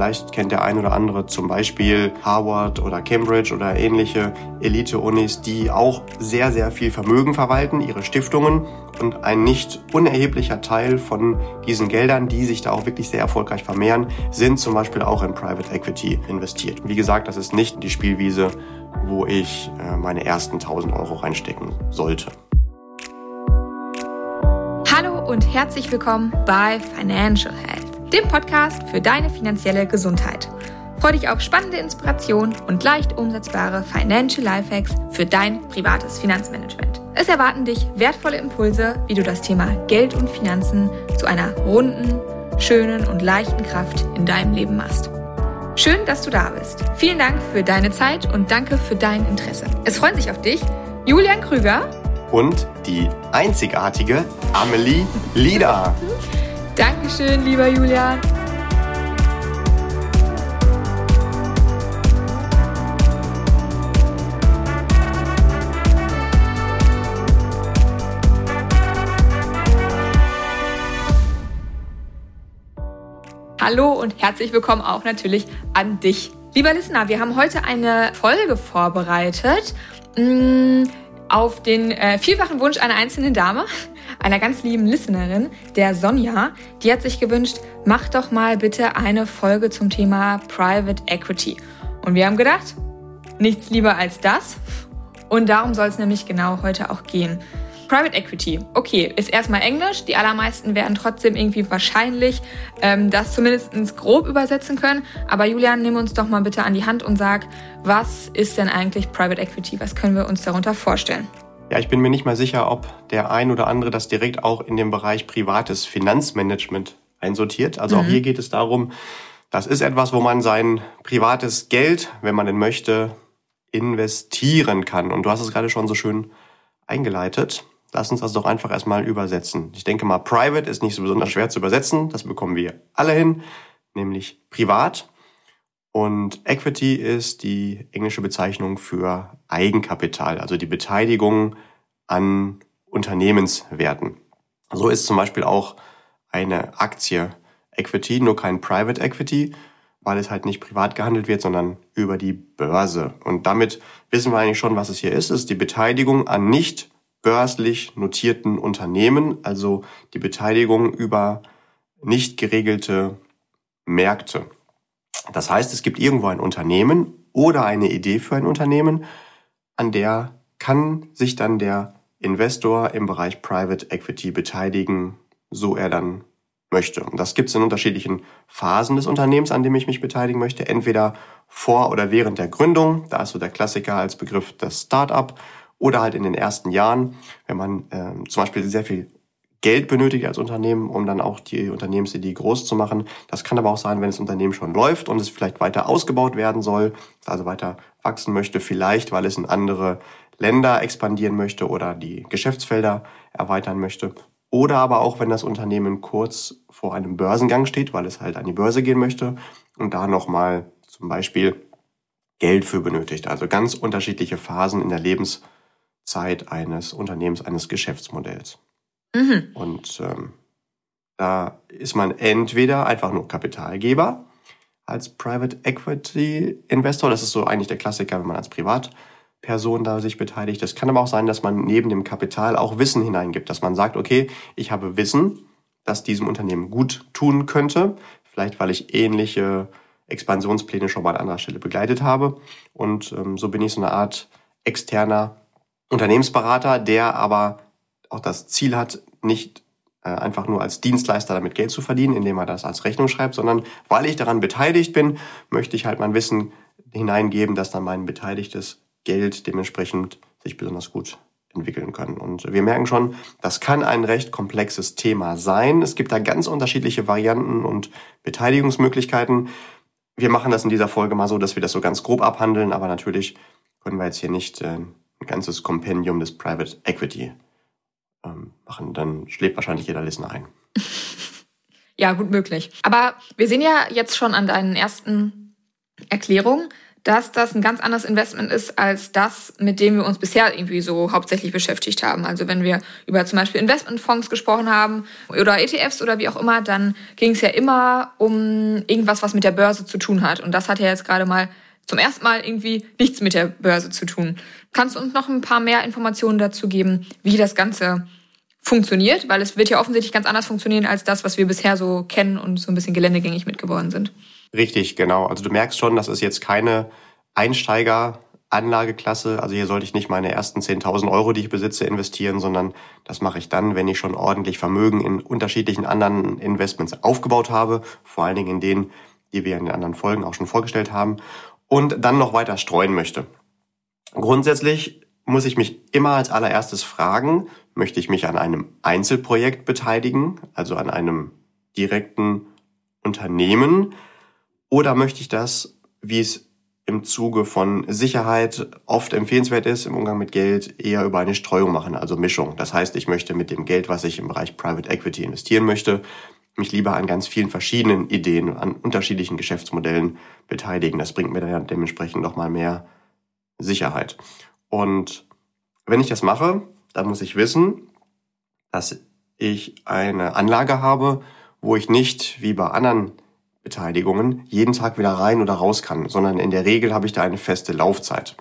Vielleicht kennt der ein oder andere zum Beispiel Harvard oder Cambridge oder ähnliche Elite-Unis, die auch sehr, sehr viel Vermögen verwalten, ihre Stiftungen. Und ein nicht unerheblicher Teil von diesen Geldern, die sich da auch wirklich sehr erfolgreich vermehren, sind zum Beispiel auch in Private Equity investiert. Wie gesagt, das ist nicht die Spielwiese, wo ich äh, meine ersten 1000 Euro reinstecken sollte. Hallo und herzlich willkommen bei Financial Health, dem Podcast für deine finanzielle Gesundheit. Freue dich auf spannende Inspiration und leicht umsetzbare Financial Lifehacks für dein privates Finanzmanagement. Es erwarten dich wertvolle Impulse, wie du das Thema Geld und Finanzen zu einer runden, schönen und leichten Kraft in deinem Leben machst. Schön, dass du da bist. Vielen Dank für deine Zeit und danke für dein Interesse. Es freuen sich auf dich Julian Krüger und die einzigartige Amelie Lieder. Dankeschön, lieber Julian. Hallo und herzlich willkommen auch natürlich an dich. Lieber Listener, wir haben heute eine Folge vorbereitet mh, mm, auf den äh, vielfachen Wunsch einer einzelnen Dame, einer ganz lieben Listenerin, der Sonja. Die hat sich gewünscht, mach doch mal bitte eine Folge zum Thema Private Equity. Und wir haben gedacht, nichts lieber als das. Und darum soll es nämlich genau heute auch gehen. Private Equity, okay, ist erstmal Englisch. Die allermeisten werden trotzdem irgendwie wahrscheinlich ähm, das zumindest grob übersetzen können. Aber Julian, nimm uns doch mal bitte an die Hand und sag, was ist denn eigentlich Private Equity? Was können wir uns darunter vorstellen? Ja, ich bin mir nicht mal sicher, ob der ein oder andere das direkt auch in dem Bereich privates Finanzmanagement einsortiert. Also mhm. auch hier geht es darum, das ist etwas, wo man sein privates Geld, wenn man denn möchte, investieren kann. Und du hast es gerade schon so schön eingeleitet. Lass uns das doch einfach erstmal übersetzen. Ich denke mal, private ist nicht so besonders schwer zu übersetzen. Das bekommen wir alle hin, nämlich privat. Und Equity ist die englische Bezeichnung für Eigenkapital, also die Beteiligung an Unternehmenswerten. So ist zum Beispiel auch eine Aktie Equity, nur kein Private Equity, weil es halt nicht privat gehandelt wird, sondern über die Börse. Und damit wissen wir eigentlich schon, was es hier ist. Es ist die Beteiligung an nicht börslich notierten Unternehmen, also die Beteiligung über nicht geregelte Märkte. Das heißt, es gibt irgendwo ein Unternehmen oder eine Idee für ein Unternehmen, an der kann sich dann der Investor im Bereich Private Equity beteiligen, so er dann möchte. Und das gibt es in unterschiedlichen Phasen des Unternehmens, an dem ich mich beteiligen möchte. Entweder vor oder während der Gründung, da ist so der Klassiker als Begriff das Startup oder halt in den ersten Jahren, wenn man äh, zum Beispiel sehr viel Geld benötigt als Unternehmen, um dann auch die Unternehmensidee groß zu machen. Das kann aber auch sein, wenn das Unternehmen schon läuft und es vielleicht weiter ausgebaut werden soll, also weiter wachsen möchte, vielleicht weil es in andere Länder expandieren möchte oder die Geschäftsfelder erweitern möchte. Oder aber auch, wenn das Unternehmen kurz vor einem Börsengang steht, weil es halt an die Börse gehen möchte und da nochmal zum Beispiel Geld für benötigt. Also ganz unterschiedliche Phasen in der Lebens- Zeit eines Unternehmens, eines Geschäftsmodells. Mhm. Und ähm, da ist man entweder einfach nur Kapitalgeber als Private Equity Investor. Das ist so eigentlich der Klassiker, wenn man als Privatperson da sich beteiligt. Es kann aber auch sein, dass man neben dem Kapital auch Wissen hineingibt, dass man sagt, okay, ich habe Wissen, das diesem Unternehmen gut tun könnte. Vielleicht, weil ich ähnliche Expansionspläne schon mal an anderer Stelle begleitet habe. Und ähm, so bin ich so eine Art externer Unternehmensberater, der aber auch das Ziel hat, nicht äh, einfach nur als Dienstleister damit Geld zu verdienen, indem er das als Rechnung schreibt, sondern weil ich daran beteiligt bin, möchte ich halt mein Wissen hineingeben, dass dann mein beteiligtes Geld dementsprechend sich besonders gut entwickeln kann. Und wir merken schon, das kann ein recht komplexes Thema sein. Es gibt da ganz unterschiedliche Varianten und Beteiligungsmöglichkeiten. Wir machen das in dieser Folge mal so, dass wir das so ganz grob abhandeln, aber natürlich können wir jetzt hier nicht äh, ein ganzes Kompendium des Private Equity ähm, machen. Dann schläft wahrscheinlich jeder Listener ein. ja, gut möglich. Aber wir sehen ja jetzt schon an deinen ersten Erklärungen, dass das ein ganz anderes Investment ist als das, mit dem wir uns bisher irgendwie so hauptsächlich beschäftigt haben. Also wenn wir über zum Beispiel Investmentfonds gesprochen haben oder ETFs oder wie auch immer, dann ging es ja immer um irgendwas, was mit der Börse zu tun hat. Und das hat ja jetzt gerade mal zum ersten Mal irgendwie nichts mit der Börse zu tun. Kannst du uns noch ein paar mehr Informationen dazu geben, wie das Ganze funktioniert? Weil es wird ja offensichtlich ganz anders funktionieren als das, was wir bisher so kennen und so ein bisschen geländegängig mitgeworden sind. Richtig, genau. Also du merkst schon, das ist jetzt keine Einsteiger-Anlageklasse. Also hier sollte ich nicht meine ersten 10.000 Euro, die ich besitze, investieren, sondern das mache ich dann, wenn ich schon ordentlich Vermögen in unterschiedlichen anderen Investments aufgebaut habe. Vor allen Dingen in denen, die wir in den anderen Folgen auch schon vorgestellt haben. Und dann noch weiter streuen möchte. Grundsätzlich muss ich mich immer als allererstes fragen, möchte ich mich an einem Einzelprojekt beteiligen, also an einem direkten Unternehmen, oder möchte ich das, wie es im Zuge von Sicherheit oft empfehlenswert ist, im Umgang mit Geld eher über eine Streuung machen, also Mischung. Das heißt, ich möchte mit dem Geld, was ich im Bereich Private Equity investieren möchte, mich lieber an ganz vielen verschiedenen Ideen, an unterschiedlichen Geschäftsmodellen beteiligen. Das bringt mir dann dementsprechend nochmal mehr Sicherheit. Und wenn ich das mache, dann muss ich wissen, dass ich eine Anlage habe, wo ich nicht wie bei anderen Beteiligungen jeden Tag wieder rein oder raus kann, sondern in der Regel habe ich da eine feste Laufzeit.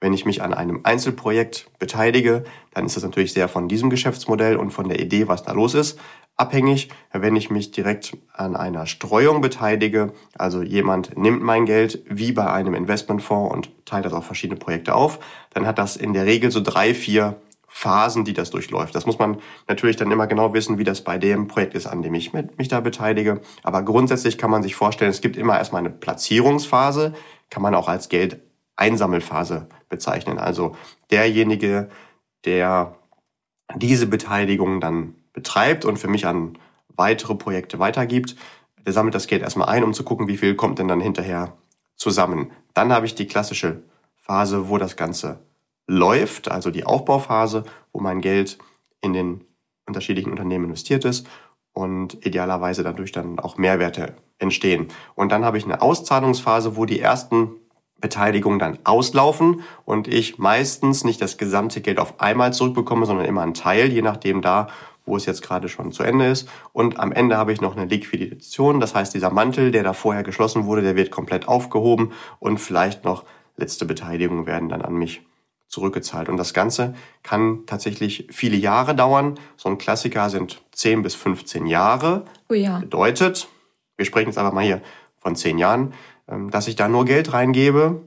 Wenn ich mich an einem Einzelprojekt beteilige, dann ist das natürlich sehr von diesem Geschäftsmodell und von der Idee, was da los ist, abhängig. Wenn ich mich direkt an einer Streuung beteilige, also jemand nimmt mein Geld wie bei einem Investmentfonds und teilt das auf verschiedene Projekte auf, dann hat das in der Regel so drei, vier Phasen, die das durchläuft. Das muss man natürlich dann immer genau wissen, wie das bei dem Projekt ist, an dem ich mich da beteilige. Aber grundsätzlich kann man sich vorstellen, es gibt immer erstmal eine Platzierungsphase, kann man auch als Geldeinsammelphase bezeichnen. Also derjenige, der diese Beteiligung dann betreibt und für mich an weitere Projekte weitergibt, der sammelt das Geld erstmal ein, um zu gucken, wie viel kommt denn dann hinterher zusammen. Dann habe ich die klassische Phase, wo das Ganze läuft, also die Aufbauphase, wo mein Geld in den unterschiedlichen Unternehmen investiert ist und idealerweise dadurch dann auch Mehrwerte entstehen. Und dann habe ich eine Auszahlungsphase, wo die ersten Beteiligungen dann auslaufen und ich meistens nicht das gesamte Geld auf einmal zurückbekomme, sondern immer einen Teil, je nachdem da, wo es jetzt gerade schon zu Ende ist. Und am Ende habe ich noch eine Liquidation, das heißt dieser Mantel, der da vorher geschlossen wurde, der wird komplett aufgehoben und vielleicht noch letzte Beteiligungen werden dann an mich zurückgezahlt. Und das Ganze kann tatsächlich viele Jahre dauern. So ein Klassiker sind 10 bis 15 Jahre. Oh ja. Bedeutet, wir sprechen jetzt einfach mal hier von 10 Jahren, dass ich da nur Geld reingebe,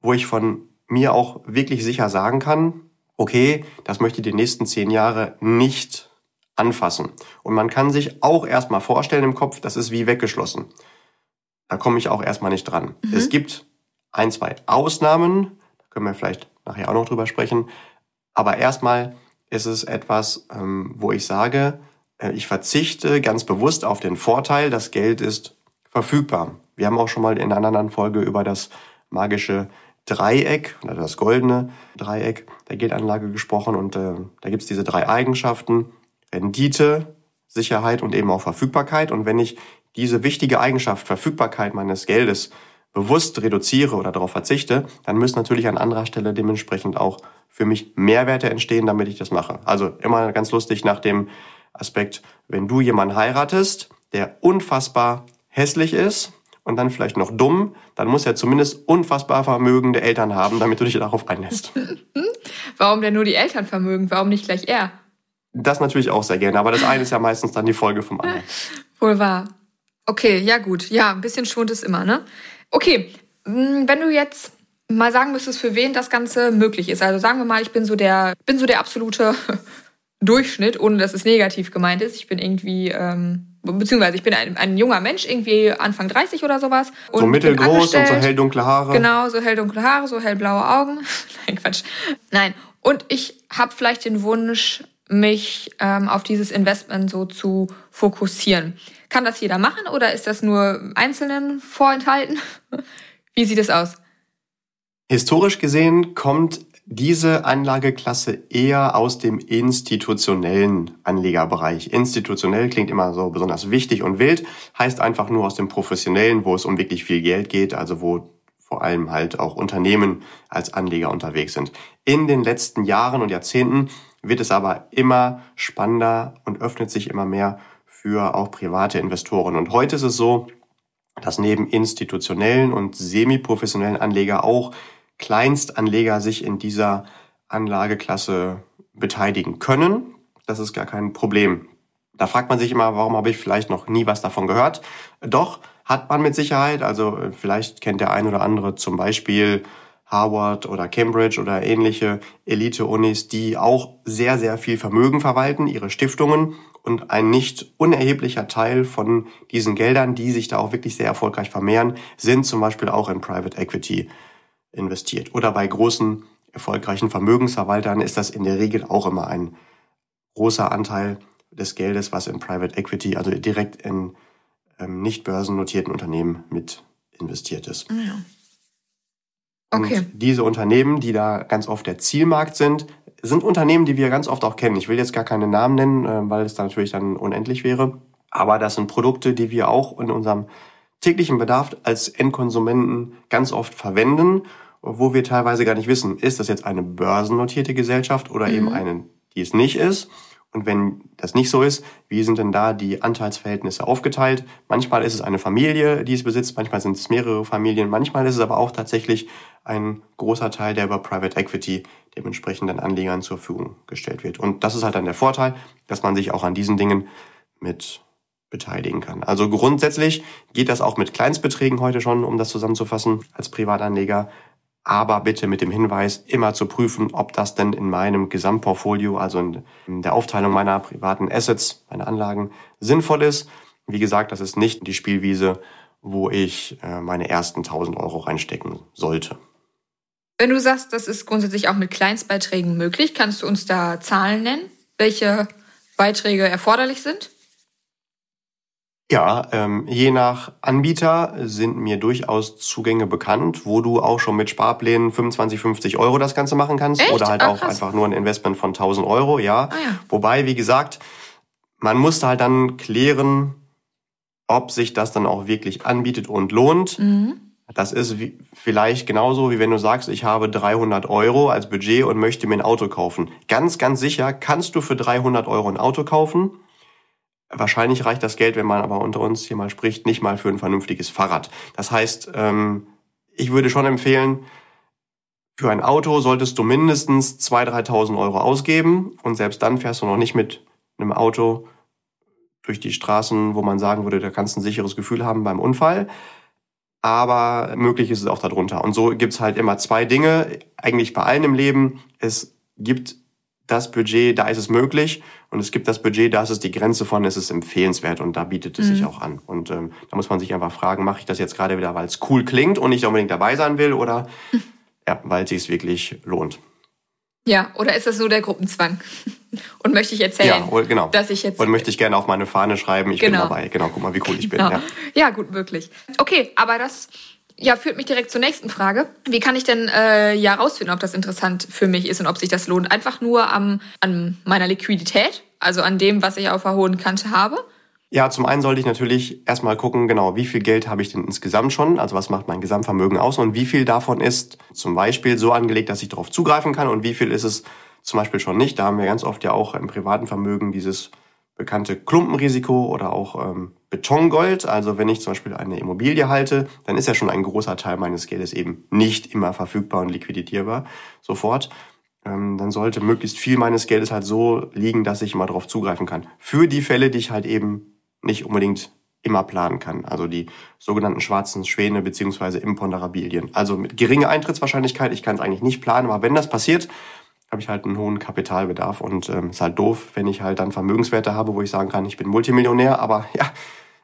wo ich von mir auch wirklich sicher sagen kann, okay, das möchte ich die nächsten 10 Jahre nicht anfassen. Und man kann sich auch erstmal vorstellen im Kopf, das ist wie weggeschlossen. Da komme ich auch erstmal nicht dran. Mhm. Es gibt ein, zwei Ausnahmen, da können wir vielleicht nachher auch noch drüber sprechen. Aber erstmal ist es etwas, ähm, wo ich sage, äh, ich verzichte ganz bewusst auf den Vorteil, das Geld ist verfügbar. Wir haben auch schon mal in einer anderen Folge über das magische Dreieck oder das goldene Dreieck der Geldanlage gesprochen und äh, da gibt's diese drei Eigenschaften, Rendite, Sicherheit und eben auch Verfügbarkeit. Und wenn ich diese wichtige Eigenschaft, Verfügbarkeit meines Geldes bewusst reduziere oder darauf verzichte, dann müssen natürlich an anderer Stelle dementsprechend auch für mich Mehrwerte entstehen, damit ich das mache. Also immer ganz lustig nach dem Aspekt, wenn du jemanden heiratest, der unfassbar hässlich ist und dann vielleicht noch dumm, dann muss er zumindest unfassbar vermögende Eltern haben, damit du dich darauf einlässt. Warum denn nur die Eltern vermögen? Warum nicht gleich er? Das natürlich auch sehr gerne, aber das eine ist ja meistens dann die Folge vom anderen. Wohl wahr. Okay, ja gut. Ja, ein bisschen Schwund ist immer, ne? Okay, mm, wenn du jetzt mal sagen müsstest, für wen das Ganze möglich ist. Also sagen wir mal, ich bin so der, bin so der absolute Durchschnitt, ohne dass es negativ gemeint ist. Ich bin irgendwie, ähm, beziehungsweise ich bin ein, ein junger Mensch, irgendwie Anfang 30 oder sowas. Und so mittelgroß und so helldunkle Haare. Genau, so helldunkle Haare, so hellblaue Augen. Nein, Quatsch. Nein. Und ich habe vielleicht den Wunsch, mich ähm, auf dieses Investment so zu fokussieren. Kann das jeder machen oder ist das nur Einzelnen vorenthalten? Wie sieht es aus? Historisch gesehen kommt diese Anlageklasse eher aus dem institutionellen Anlegerbereich. Institutionell klingt immer so besonders wichtig und wild, heißt einfach nur aus dem professionellen, wo es um wirklich viel Geld geht, also wo vor allem halt auch Unternehmen als Anleger unterwegs sind. In den letzten Jahren und Jahrzehnten wird es aber immer spannender und öffnet sich immer mehr für auch private Investoren. Und heute ist es so, dass neben institutionellen und semi-professionellen Anleger auch Kleinstanleger sich in dieser Anlageklasse beteiligen können. Das ist gar kein Problem. Da fragt man sich immer, warum habe ich vielleicht noch nie was davon gehört? Doch, hat man mit Sicherheit. Also äh, vielleicht kennt der ein oder andere zum Beispiel Harvard oder Cambridge oder ähnliche Elite-Unis, die auch sehr, sehr viel Vermögen verwalten, ihre Stiftungen und ein nicht unerheblicher Teil von diesen Geldern, die sich da auch wirklich sehr erfolgreich vermehren, sind zum Beispiel auch in Private Equity investiert. Oder bei großen, erfolgreichen Vermögensverwaltern ist das in der Regel auch immer ein großer Anteil des Geldes, was in Private Equity, also direkt in ähm, nicht börsennotierten Unternehmen mit investiert ist. Ah ja. Okay. Und diese Unternehmen, die da ganz oft der Zielmarkt sind, sind Unternehmen, die wir ganz oft auch kennen. Ich will jetzt gar keine Namen nennen, äh, weil es da natürlich dann unendlich wäre. Aber das sind Produkte, die wir auch in unserem täglichen Bedarf als Endkonsumenten ganz oft verwenden, wo wir teilweise gar nicht wissen, ist das jetzt eine börsennotierte Gesellschaft oder mhm. eben eine, die es nicht ist. Und wenn das nicht so ist, wie sind denn da die Anteilsverhältnisse aufgeteilt? Manchmal ist es eine Familie, die es besitzt, manchmal sind es mehrere Familien, manchmal ist es aber auch tatsächlich ein großer Teil, der über Private Equity dementsprechenden Anlegern zur Verfügung gestellt wird. Und das ist halt dann der Vorteil, dass man sich auch an diesen Dingen mit beteiligen kann. Also grundsätzlich geht das auch mit Kleinstbeträgen heute schon, um das zusammenzufassen, als Privatanleger aber bitte mit dem Hinweis, immer zu prüfen, ob das denn in meinem Gesamtportfolio, also in der Aufteilung meiner privaten Assets, meiner Anlagen, sinnvoll ist. Wie gesagt, das ist nicht die Spielwiese, wo ich äh, meine ersten 1000 Euro reinstecken sollte. Wenn du sagst, das ist grundsätzlich auch mit Kleinstbeiträgen möglich, kannst du uns da Zahlen nennen, welche Beiträge erforderlich sind? Ja, ähm, je nach Anbieter sind mir durchaus Zugänge bekannt, wo du auch schon mit Sparplänen 25, 50 Euro das Ganze machen kannst. Echt? Oder halt ah, auch einfach nur ein Investment von 1000 Euro, ja. Ah, ja. Wobei, wie gesagt, man muss halt dann klären, ob sich das dann auch wirklich anbietet und lohnt. Mhm. Das ist wie, vielleicht genauso, wie wenn du sagst, ich habe 300 Euro als Budget und möchte mir ein Auto kaufen. Ganz, ganz sicher kannst du für 300 Euro ein Auto kaufen Wahrscheinlich reicht das Geld, wenn man aber unter uns hier mal spricht, nicht mal für ein vernünftiges Fahrrad. Das heißt, ähm, ich würde schon empfehlen, für ein Auto solltest du mindestens 2.000, 3.000 Euro ausgeben und selbst dann fährst du noch nicht mit einem Auto durch die Straßen, wo man sagen würde, da kannst du ein sicheres Gefühl haben beim Unfall. Aber möglich ist es auch darunter. Und so gibt's halt immer zwei Dinge, eigentlich bei allen im Leben. Es gibt das Budget, da ist es möglich. Und es gibt das Budget, da ist es die Grenze von, ist es empfehlenswert und da bietet es mhm. sich auch an. Und ähm, da muss man sich einfach fragen, mache ich das jetzt gerade wieder, weil es cool klingt und ich unbedingt dabei sein will oder ja, weil es sich wirklich lohnt. Ja, oder ist das so der Gruppenzwang? Und möchte ich erzählen, ja, genau. dass ich jetzt. Und möchte ich gerne auf meine Fahne schreiben, ich genau. bin dabei. Genau, guck mal, wie cool ich bin. Genau. Ja. ja, gut möglich. Okay, aber das ja, führt mich direkt zur nächsten Frage. Wie kann ich denn äh, ja rausfinden, ob das interessant für mich ist und ob sich das lohnt? Einfach nur am, an meiner Liquidität, also an dem, was ich auf der hohen Kante habe? Ja, zum einen sollte ich natürlich erstmal gucken, genau, wie viel Geld habe ich denn insgesamt schon, also was macht mein Gesamtvermögen aus und wie viel davon ist zum Beispiel so angelegt, dass ich darauf zugreifen kann und wie viel ist es zum Beispiel schon nicht. Da haben wir ganz oft ja auch im privaten Vermögen dieses bekannte Klumpenrisiko oder auch ähm, Betongold. Also wenn ich zum Beispiel eine Immobilie halte, dann ist ja schon ein großer Teil meines Geldes eben nicht immer verfügbar und liquidierbar sofort. Ähm, dann sollte möglichst viel meines Geldes halt so liegen, dass ich immer darauf zugreifen kann. Für die Fälle, die ich halt eben nicht unbedingt immer planen kann. Also die sogenannten schwarzen Schwäne beziehungsweise Imponderabilien. Also mit geringer Eintrittswahrscheinlichkeit, ich kann es eigentlich nicht planen, aber wenn das passiert, habe ich halt einen hohen Kapitalbedarf und ähm, ist halt doof, wenn ich halt dann Vermögenswerte habe, wo ich sagen kann, ich bin Multimillionär, aber ja,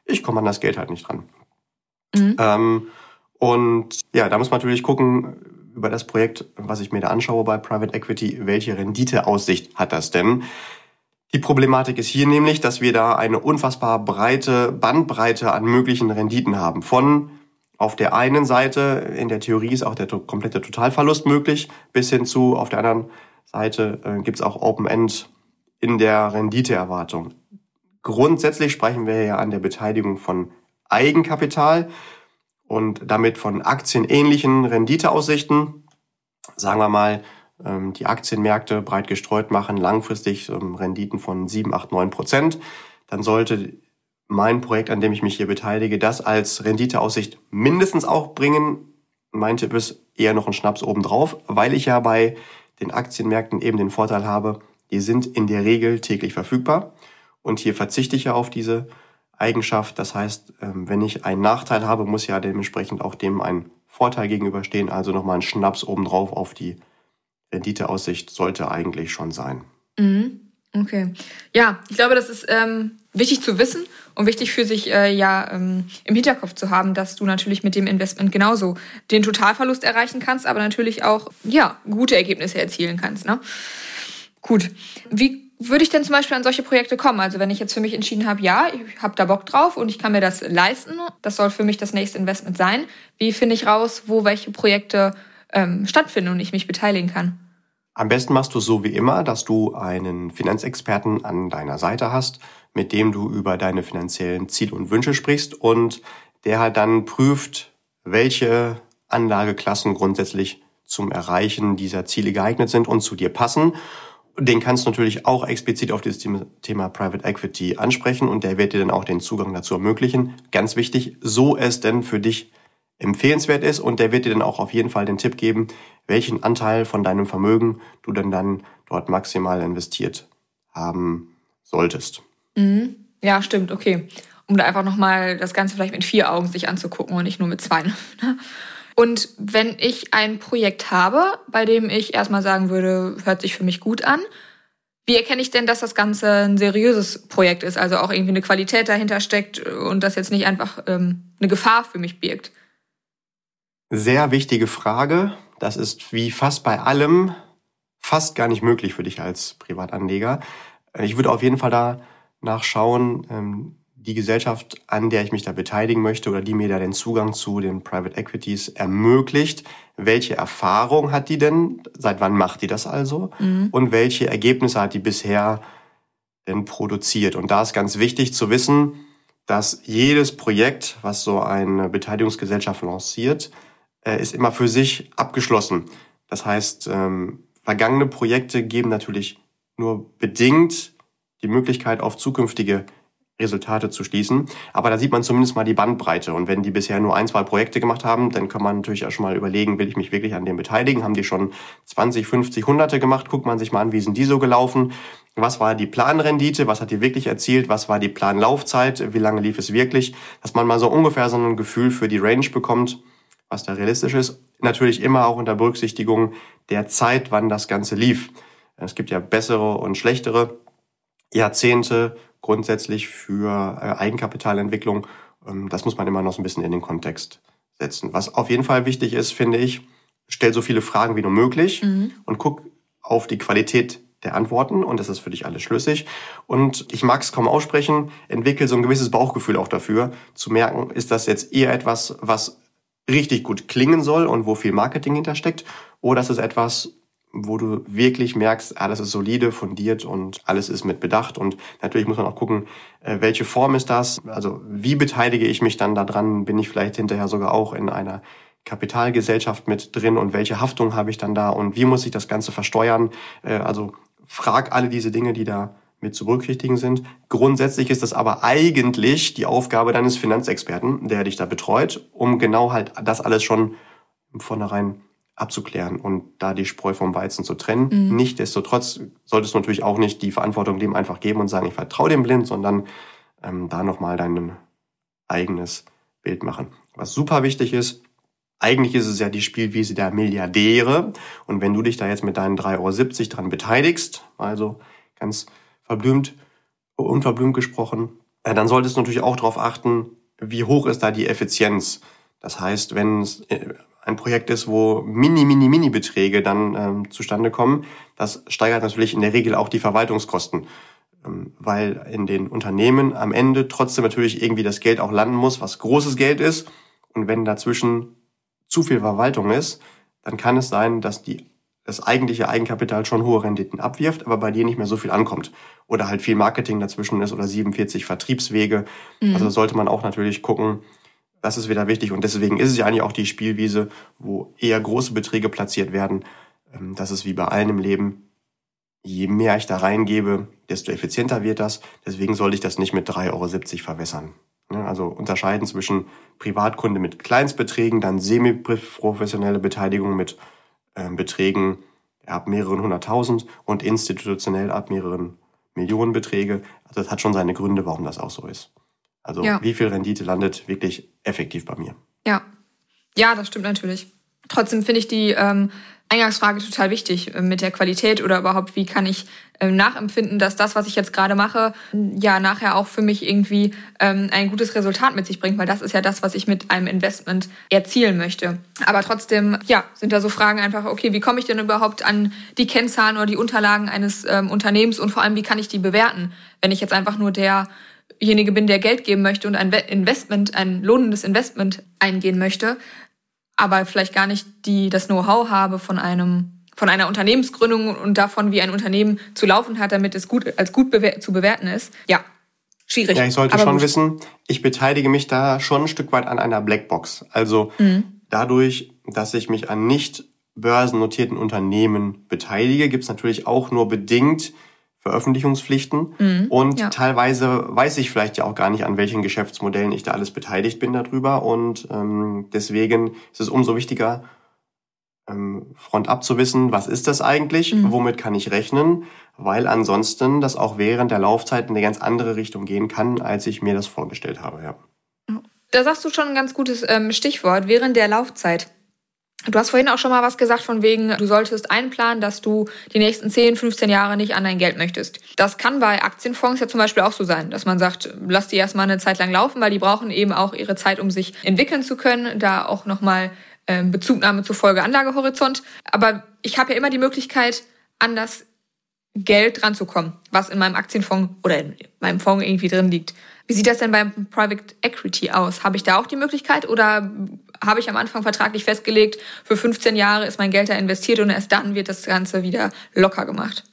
ich komme an das Geld halt nicht dran. Mhm. Ähm, und ja, da muss man natürlich gucken über das Projekt, was ich mir da anschaue bei Private Equity, welche Renditeaussicht hat das denn? Die Problematik ist hier nämlich, dass wir da eine unfassbar breite Bandbreite an möglichen Renditen haben. Von auf der einen Seite, in der Theorie ist auch der komplette Totalverlust möglich, bis hin zu auf der anderen Seite äh, gibt es auch Open End in der Renditeerwartung. Grundsätzlich sprechen wir ja an der Beteiligung von Eigenkapital und damit von aktienähnlichen Renditeaussichten, sagen wir mal, ähm, die Aktienmärkte breit gestreut machen, langfristig ähm, Renditen von 7, 8, 9 Prozent, dann sollte mein Projekt, an dem ich mich hier beteilige, das als Renditeaussicht mindestens auch bringen. Mein Tipp ist eher noch ein Schnaps obendrauf, weil ich ja bei den Aktienmärkten eben den Vorteil habe, die sind in der Regel täglich verfügbar. Und hier verzichte ich ja auf diese Eigenschaft. Das heißt, ähm, wenn ich einen Nachteil habe, muss ja dementsprechend auch dem ein Vorteil gegenüberstehen. Also nochmal ein Schnaps obendrauf auf die Renditeaussicht sollte eigentlich schon sein. Mhm. Okay. Ja, ich glaube, das ist ähm, wichtig zu wissen und wichtig für sich äh, ja ähm, im Hinterkopf zu haben, dass du natürlich mit dem Investment genauso den Totalverlust erreichen kannst, aber natürlich auch ja gute Ergebnisse erzielen kannst. Ne? Gut. Wie würde ich denn zum Beispiel an solche Projekte kommen? Also wenn ich jetzt für mich entschieden habe, ja, ich habe da Bock drauf und ich kann mir das leisten, das soll für mich das nächste Investment sein. Wie finde ich raus, wo welche Projekte ähm, stattfinden und ich mich beteiligen kann? Am besten machst du so wie immer, dass du einen Finanzexperten an deiner Seite hast, mit dem du über deine finanziellen Ziele und Wünsche sprichst und der halt dann prüft, welche Anlageklassen grundsätzlich zum Erreichen dieser Ziele geeignet sind und zu dir passen. Den kannst du natürlich auch explizit auf dieses Thema Private Equity ansprechen und der wird dir dann auch den Zugang dazu ermöglichen. Ganz wichtig, so es denn für dich empfehlenswert ist und der wird dir dann auch auf jeden Fall den Tipp geben, welchen Anteil von deinem Vermögen du denn dann dort maximal investiert haben solltest. Mhm. Ja, stimmt, okay. Um da einfach nochmal das Ganze vielleicht mit vier Augen sich anzugucken und nicht nur mit zwei. Und wenn ich ein Projekt habe, bei dem ich erstmal sagen würde, hört sich für mich gut an, wie erkenne ich denn, dass das Ganze ein seriöses Projekt ist, also auch irgendwie eine Qualität dahinter steckt und das jetzt nicht einfach ähm, eine Gefahr für mich birgt? Sehr wichtige Frage. Das ist wie fast bei allem fast gar nicht möglich für dich als Privatanleger. Ich würde auf jeden Fall da nachschauen, ähm, die Gesellschaft, an der ich mich da beteiligen möchte oder die mir da den Zugang zu den Private Equities ermöglicht. Welche Erfahrung hat die denn? Seit wann macht die das also? Mhm. Und welche Ergebnisse hat die bisher denn produziert? Und da ist ganz wichtig zu wissen, dass jedes Projekt, was so eine Beteiligungsgesellschaft lanciert, äh, ist immer für sich abgeschlossen. Das heißt, ähm, vergangene Projekte geben natürlich nur bedingt die Möglichkeit auf zukünftige Resultate zu schließen. Aber da sieht man zumindest mal die Bandbreite. Und wenn die bisher nur ein, zwei Projekte gemacht haben, dann kann man natürlich auch schon mal überlegen, will ich mich wirklich an dem beteiligen? Haben die schon 20, 50, Hunderte gemacht? Guckt man sich mal an, wie sind die so gelaufen? Was war die Planrendite? Was hat die wirklich erzielt? Was war die Planlaufzeit? Wie lange lief es wirklich? Dass man mal so ungefähr so ein Gefühl für die Range bekommt was da realistisch ist. Natürlich immer auch unter Berücksichtigung der Zeit, wann das Ganze lief. Es gibt ja bessere und schlechtere Jahrzehnte grundsätzlich für äh, Eigenkapitalentwicklung. Ähm, das muss man immer noch so ein bisschen in den Kontext setzen. Was auf jeden Fall wichtig ist, finde ich, stell so viele Fragen wie nur möglich mhm. und guck auf die Qualität der Antworten und das ist für dich alles schlüssig. Und ich mag es kaum aussprechen, entwickel so ein gewisses Bauchgefühl auch dafür, zu merken, ist das jetzt eher etwas, was richtig gut klingen soll und wo viel Marketing hintersteckt, oder ist es etwas, wo du wirklich merkst, alles ist solide, fundiert und alles ist mit Bedacht. Und natürlich muss man auch gucken, äh, welche Form ist das? Also wie beteilige ich mich dann daran? Bin ich vielleicht hinterher sogar auch in einer Kapitalgesellschaft mit drin und welche Haftung habe ich dann da und wie muss ich das Ganze versteuern? Äh, also frag alle diese Dinge, die da mit zu berücksichtigen sind. Grundsätzlich ist das aber eigentlich die Aufgabe deines Finanzexperten, der dich da betreut, um genau halt das alles schon im Vornherein abzuklären und da die Spreu vom Weizen zu trennen. Mhm. Nichtsdestotrotz solltest du natürlich auch nicht die Verantwortung dem einfach geben und sagen, ich vertraue dem blind, sondern ähm, da nochmal dein eigenes Bild machen. Was super wichtig ist, eigentlich ist es ja die Spielwiese der Milliardäre. Und wenn du dich da jetzt mit deinen 3,70 Euro dran beteiligst, also ganz verblümt, unverblümt gesprochen, dann solltest du natürlich auch darauf achten, wie hoch ist da die Effizienz. Das heißt, wenn es äh, ein Projekt ist, wo mini, mini, mini Beträge dann ähm, zustande kommen, das steigert natürlich in der Regel auch die Verwaltungskosten, ähm, weil in den Unternehmen am Ende trotzdem natürlich irgendwie das Geld auch landen muss, was großes Geld ist. Und wenn dazwischen zu viel Verwaltung ist, dann kann es sein, dass die das eigentliche Eigenkapital schon hohe Renditen abwirft, aber bei dir nicht mehr so viel ankommt. Oder halt viel Marketing dazwischen ist oder 47 Vertriebswege. Mhm. Also sollte man auch natürlich gucken, Das ist wieder wichtig und deswegen ist es ja eigentlich auch die Spielwiese, wo eher große Beträge platziert werden. Ähm, das ist wie bei allen im Leben. Je mehr ich da reingebe, desto effizienter wird das. Deswegen sollte ich das nicht mit 3,70 Euro verwässern. Also unterscheiden zwischen Privatkunde mit Kleinstbeträgen, dann semi-professionelle Beteiligung mit ähm, Beträgen ab mehreren hunderttausend und institutionell ab mehreren Millionen Beträge. Also das hat schon seine Gründe, warum das auch so ist. Also ja. wie viel Rendite landet wirklich effektiv bei mir? Ja, ja, das stimmt natürlich. Trotzdem finde ich die ähm, Eingangsfrage total wichtig äh, mit der Qualität oder überhaupt, wie kann ich äh, nachempfinden, dass das, was ich jetzt gerade mache, ja nachher auch für mich irgendwie ähm, ein gutes Resultat mit sich bringt, weil das ist ja das, was ich mit einem Investment erzielen möchte. Aber trotzdem, ja, sind da so Fragen einfach, okay, wie komme ich denn überhaupt an die Kennzahlen oder die Unterlagen eines ähm, Unternehmens und vor allem, wie kann ich die bewerten, wenn ich jetzt einfach nur derjenige bin, der Geld geben möchte und ein Investment, ein lohnendes Investment eingehen möchte, aber vielleicht gar nicht die, das Know-how habe von einem von einer Unternehmensgründung und davon, wie ein Unternehmen zu laufen hat, damit es gut als gut bewer zu bewerten ist. Ja, schwierig. Ja, ich sollte schon gut. wissen, ich beteilige mich da schon ein Stück weit an einer Blackbox. Also mhm. dadurch, dass ich mich an nicht börsennotierten Unternehmen beteilige, gibt es natürlich auch nur bedingt Veröffentlichungspflichten. Mhm, und ja. teilweise weiß ich vielleicht ja auch gar nicht, an welchen Geschäftsmodellen ich da alles beteiligt bin darüber. Und ähm, deswegen ist es umso wichtiger, ähm, Front zu wissen, was ist das eigentlich, mhm. womit kann ich rechnen, weil ansonsten das auch während der Laufzeit in eine ganz andere Richtung gehen kann, als ich mir das vorgestellt habe. Ja. Da sagst du schon ein ganz gutes ähm, Stichwort, während der Laufzeit. Du hast vorhin auch schon mal was gesagt von wegen, du solltest einplanen, dass du die nächsten 10, 15 Jahre nicht an dein Geld möchtest. Das kann bei Aktienfonds ja zum Beispiel auch so sein, dass man sagt, lass die erstmal eine Zeit lang laufen, weil die brauchen eben auch ihre Zeit, um sich entwickeln zu können, da auch nochmal ähm, Bezugnahme zur Folge Anlagehorizont. Aber ich habe ja immer die Möglichkeit, an das Geld ranzukommen, was in meinem Aktienfonds oder in meinem Fonds irgendwie drin liegt. Wie sieht das denn beim Private Equity aus? Habe ich da auch die Möglichkeit oder habe ich am Anfang vertraglich festgelegt, für 15 Jahre ist mein Geld da investiert und erst dann wird das Ganze wieder locker gemacht.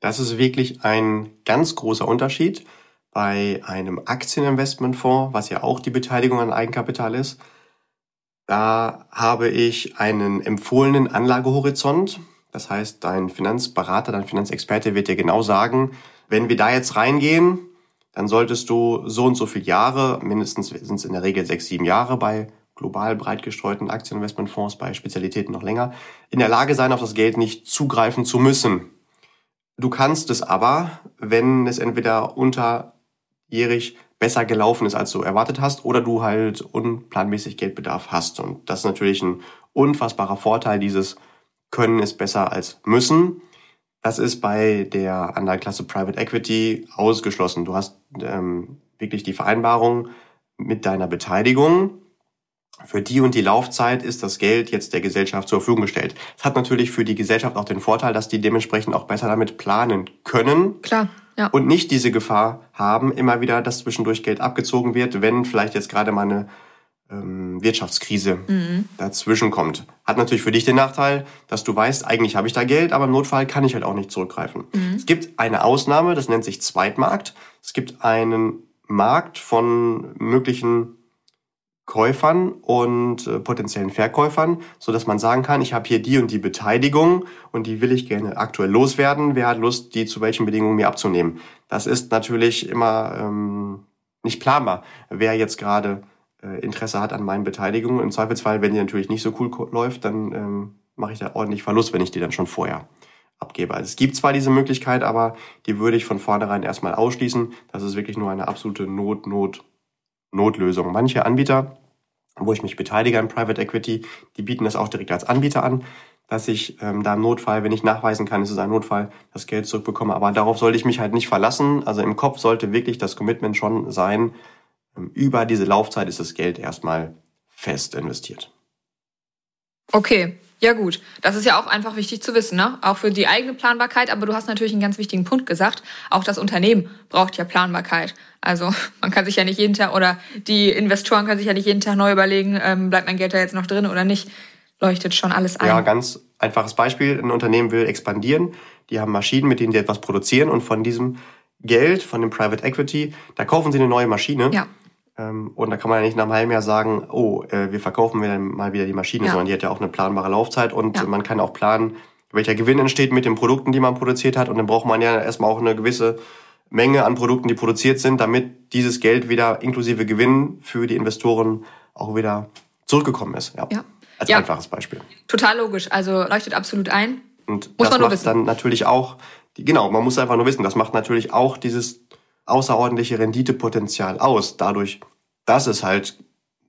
Das ist wirklich ein ganz großer Unterschied. Bei einem Aktieninvestmentfonds, was ja auch die Beteiligung an Eigenkapital ist, da habe ich einen empfohlenen Anlagehorizont. Das heißt, dein Finanzberater, dein Finanzexperte wird dir genau sagen, wenn wir da jetzt reingehen, dann solltest du so und so viele Jahre, mindestens sind es in der Regel sechs, sieben Jahre bei global breit gestreuten Aktieninvestmentfonds bei Spezialitäten noch länger, in der Lage sein, auf das Geld nicht zugreifen zu müssen. Du kannst es aber, wenn es entweder unterjährig besser gelaufen ist, als du erwartet hast, oder du halt unplanmäßig Geldbedarf hast. Und das ist natürlich ein unfassbarer Vorteil dieses Können ist besser als müssen. Das ist bei der Anlageklasse Private Equity ausgeschlossen. Du hast ähm, wirklich die Vereinbarung mit deiner Beteiligung für die und die Laufzeit ist das Geld jetzt der Gesellschaft zur Verfügung gestellt. Es hat natürlich für die Gesellschaft auch den Vorteil, dass die dementsprechend auch besser damit planen können. Klar. Ja. Und nicht diese Gefahr haben, immer wieder, dass zwischendurch Geld abgezogen wird, wenn vielleicht jetzt gerade mal eine ähm, Wirtschaftskrise mhm. dazwischen kommt. Hat natürlich für dich den Nachteil, dass du weißt, eigentlich habe ich da Geld, aber im Notfall kann ich halt auch nicht zurückgreifen. Mhm. Es gibt eine Ausnahme, das nennt sich Zweitmarkt. Es gibt einen Markt von möglichen Käufern und äh, potenziellen Verkäufern, so dass man sagen kann, ich habe hier die und die Beteiligung und die will ich gerne aktuell loswerden. Wer hat Lust, die zu welchen Bedingungen mir abzunehmen? Das ist natürlich immer ähm, nicht planbar, wer jetzt gerade äh, Interesse hat an meinen Beteiligungen. Im Zweifelsfall, wenn die natürlich nicht so cool läuft, dann ähm, mache ich da ordentlich Verlust, wenn ich die dann schon vorher abgebe. Also es gibt zwar diese Möglichkeit, aber die würde ich von vornherein erstmal ausschließen. Das ist wirklich nur eine absolute Not, Not, Notlösung. Manche Anbieter, wo ich mich beteilige an Private Equity, die bieten das auch direkt als Anbieter an, dass ich ähm, da im Notfall, wenn ich nachweisen kann, es ist ein Notfall, das Geld zurückbekomme. Aber darauf sollte ich mich halt nicht verlassen. Also im Kopf sollte wirklich das Commitment schon sein, ähm, über diese Laufzeit ist das Geld erstmal fest investiert. Okay, ja gut, das ist ja auch einfach wichtig zu wissen, ne? Auch für die eigene Planbarkeit. Aber du hast natürlich einen ganz wichtigen Punkt gesagt. Auch das Unternehmen braucht ja Planbarkeit. Also man kann sich ja nicht jeden Tag oder die Investoren können sich ja nicht jeden Tag neu überlegen, ähm, bleibt mein Geld da jetzt noch drin oder nicht. Leuchtet schon alles ein. Ja, ganz einfaches Beispiel. Ein Unternehmen will expandieren. Die haben Maschinen, mit denen sie etwas produzieren und von diesem Geld, von dem Private Equity, da kaufen sie eine neue Maschine. Ja. Ähm, und da kann man ja nicht nach einem halben Jahr sagen, oh, äh, wir verkaufen wieder, mal wieder die Maschine, ja. sondern die hat ja auch eine planbare Laufzeit und ja. man kann auch planen, welcher Gewinn entsteht mit den Produkten, die man produziert hat. Und dann braucht man ja erstmal auch eine gewisse Menge an Produkten, die produziert sind, damit dieses Geld wieder inklusive Gewinn für die Investoren auch wieder zurückgekommen ist. Ja. ja. Als einfaches Beispiel. Total logisch. Also leuchtet absolut ein. Und muss das macht dann natürlich auch, genau, man muss einfach nur wissen, das macht natürlich auch dieses außerordentliche Renditepotenzial aus. Dadurch, dass es halt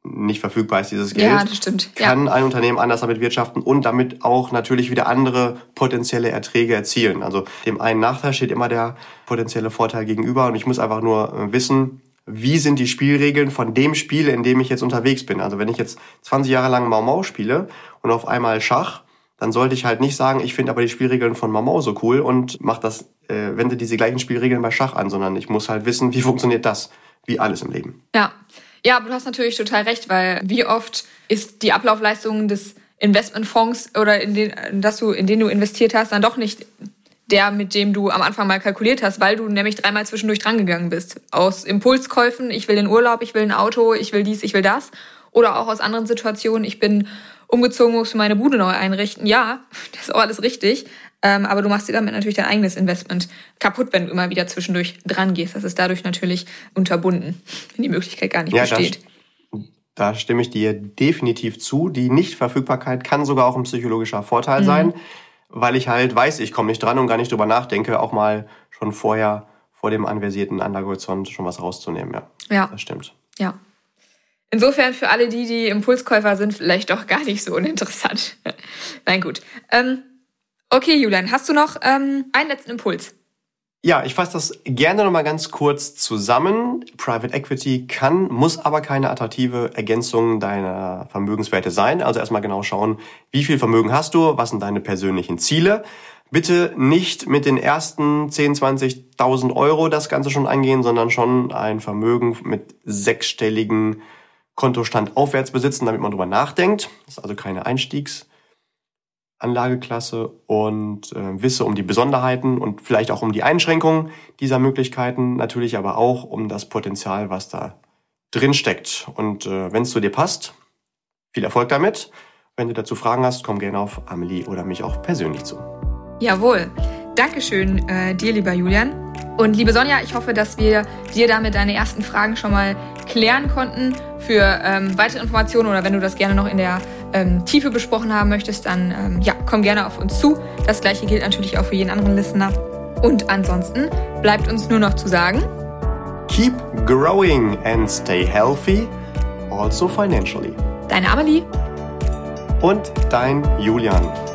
nicht verfügbar ist, dieses Geld, ja, das stimmt. kann ja. ein Unternehmen anders damit wirtschaften und damit auch natürlich wieder andere potenzielle Erträge erzielen. Also dem einen Nachteil steht immer der potenzielle Vorteil gegenüber und ich muss einfach nur äh, wissen, wie sind die Spielregeln von dem Spiel, in dem ich jetzt unterwegs bin. Also wenn ich jetzt 20 Jahre lang Mau Mau spiele und auf einmal Schach, dann sollte ich halt nicht sagen, ich finde aber die Spielregeln von Mau Mau so cool und mach das, äh, wende diese gleichen Spielregeln bei Schach an, sondern ich muss halt wissen, wie funktioniert das, wie alles im Leben. Ja, ja, aber du hast natürlich total recht, weil wie oft ist die Ablaufleistung des Investmentfonds oder in den, dass du, in den du investiert hast, dann doch nicht der, mit dem du am Anfang mal kalkuliert hast, weil du nämlich dreimal zwischendurch drangegangen bist. Aus Impulskäufen, ich will den Urlaub, ich will ein Auto, ich will dies, ich will das. Oder auch aus anderen Situationen, ich bin umgezogen, muss meine Bude neu einrichten. Ja, das ist auch alles richtig. Ähm, aber du machst dir damit natürlich dein eigenes Investment kaputt, wenn du immer wieder zwischendurch dran gehst. Das ist dadurch natürlich unterbunden, wenn die Möglichkeit gar nicht ja, besteht. Da, da stimme ich dir definitiv zu. Die Nichtverfügbarkeit kann sogar auch ein psychologischer Vorteil mhm. sein, weil ich halt weiß, ich komme nicht dran und gar nicht drüber nachdenke, auch mal schon vorher vor dem anversierten Anlagehorizont schon was rauszunehmen. Ja, ja. das stimmt. Ja. Insofern für alle die, die Impulskäufer sind, vielleicht doch gar nicht so uninteressant. Nein, gut. Ähm, Okay, Julian, hast du noch ähm, einen letzten Impuls? Ja, ich fasse das gerne nochmal ganz kurz zusammen. Private Equity kann, muss aber keine attraktive Ergänzung deiner Vermögenswerte sein. Also erstmal genau schauen, wie viel Vermögen hast du, was sind deine persönlichen Ziele. Bitte nicht mit den ersten 10, 20.000 Euro das Ganze schon angehen, sondern schon ein Vermögen mit sechsstelligen Kontostand aufwärts besitzen, damit man drüber nachdenkt. Das ist also keine Einstiegs- Anlageklasse und äh, wisse um die Besonderheiten und vielleicht auch um die Einschränkungen dieser Möglichkeiten, natürlich aber auch um das Potenzial, was da drin steckt. Und äh, wenn es zu dir passt, viel Erfolg damit. Wenn du dazu Fragen hast, komm gerne auf Amelie oder mich auch persönlich zu. Jawohl. Dankeschön äh, dir, lieber Julian. Und liebe Sonja, ich hoffe, dass wir dir damit deine ersten Fragen schon mal klären konnten. Für ähm, weitere Informationen oder wenn du das gerne noch in der ähm, Tiefe besprochen haben möchtest, dann ähm, ja, komm gerne auf uns zu. Das gleiche gilt natürlich auch für jeden anderen Listener. Und ansonsten bleibt uns nur noch zu sagen: Keep growing and stay healthy, also financially. Deine Amelie und dein Julian.